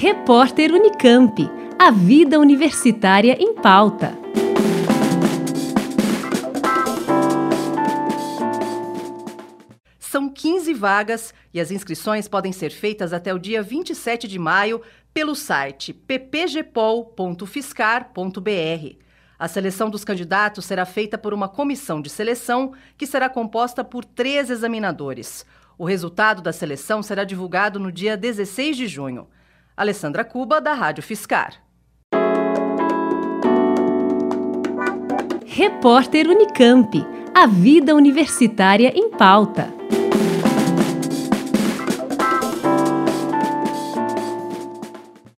Repórter Unicamp. A vida universitária em pauta. São 15 vagas e as inscrições podem ser feitas até o dia 27 de maio pelo site ppgpol.fiscar.br. A seleção dos candidatos será feita por uma comissão de seleção que será composta por três examinadores. O resultado da seleção será divulgado no dia 16 de junho. Alessandra Cuba, da Rádio Fiscar. Repórter Unicamp. A vida universitária em pauta.